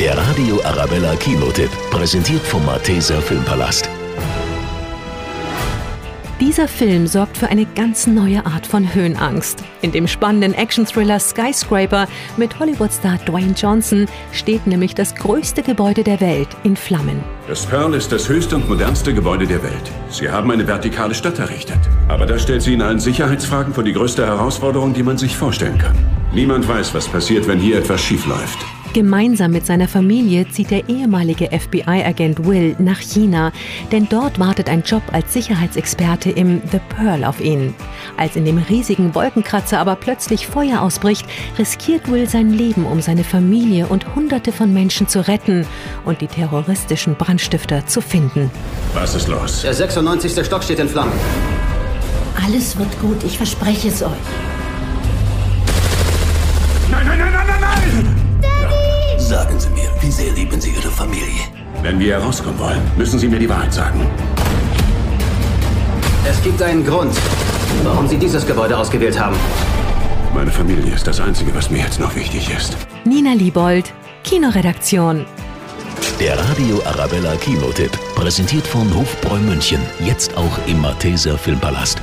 Der Radio Arabella Kinotipp, präsentiert vom Malteser Filmpalast. Dieser Film sorgt für eine ganz neue Art von Höhenangst. In dem spannenden Action-Thriller Skyscraper mit Hollywood-Star Dwayne Johnson steht nämlich das größte Gebäude der Welt in Flammen. Das Pearl ist das höchste und modernste Gebäude der Welt. Sie haben eine vertikale Stadt errichtet. Aber das stellt Sie in allen Sicherheitsfragen vor die größte Herausforderung, die man sich vorstellen kann. Niemand weiß, was passiert, wenn hier etwas schiefläuft. Gemeinsam mit seiner Familie zieht der ehemalige FBI-Agent Will nach China, denn dort wartet ein Job als Sicherheitsexperte im The Pearl auf ihn. Als in dem riesigen Wolkenkratzer aber plötzlich Feuer ausbricht, riskiert Will sein Leben, um seine Familie und Hunderte von Menschen zu retten und die terroristischen Brandstifter zu finden. Was ist los? Der 96. Stock steht in Flammen. Alles wird gut, ich verspreche es euch. Ihre Familie? Wenn wir herauskommen wollen, müssen Sie mir die Wahrheit sagen. Es gibt einen Grund, warum Sie dieses Gebäude ausgewählt haben. Meine Familie ist das Einzige, was mir jetzt noch wichtig ist. Nina Liebold, Kinoredaktion. Der Radio Arabella Kinotipp, präsentiert von Hofbräu München, jetzt auch im Malteser Filmpalast.